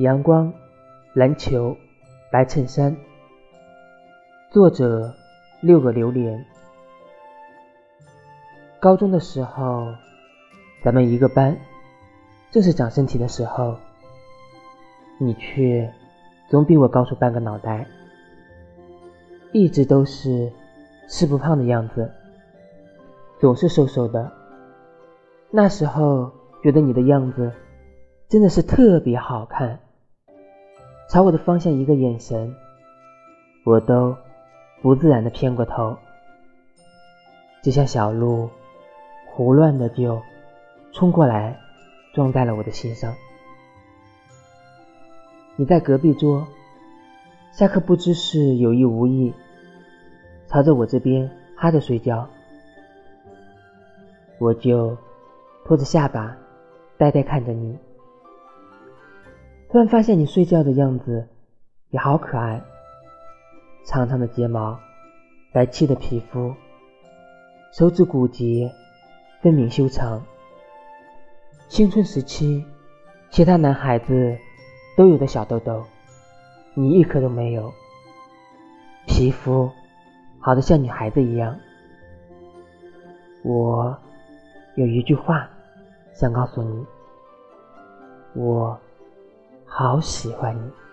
阳光、篮球、白衬衫。作者：六个榴莲。高中的时候，咱们一个班，正是长身体的时候，你却总比我高出半个脑袋，一直都是吃不胖的样子，总是瘦瘦的。那时候觉得你的样子真的是特别好看，朝我的方向一个眼神，我都不自然的偏过头，就像小鹿胡乱的就冲过来撞在了我的心上。你在隔壁桌，下课不知是有意无意，朝着我这边哈着睡觉，我就。托着下巴，呆呆看着你。突然发现你睡觉的样子也好可爱，长长的睫毛，白皙的皮肤，手指骨节分明修长。青春时期，其他男孩子都有的小痘痘，你一颗都没有。皮肤好的像女孩子一样。我有一句话。想告诉你，我好喜欢你。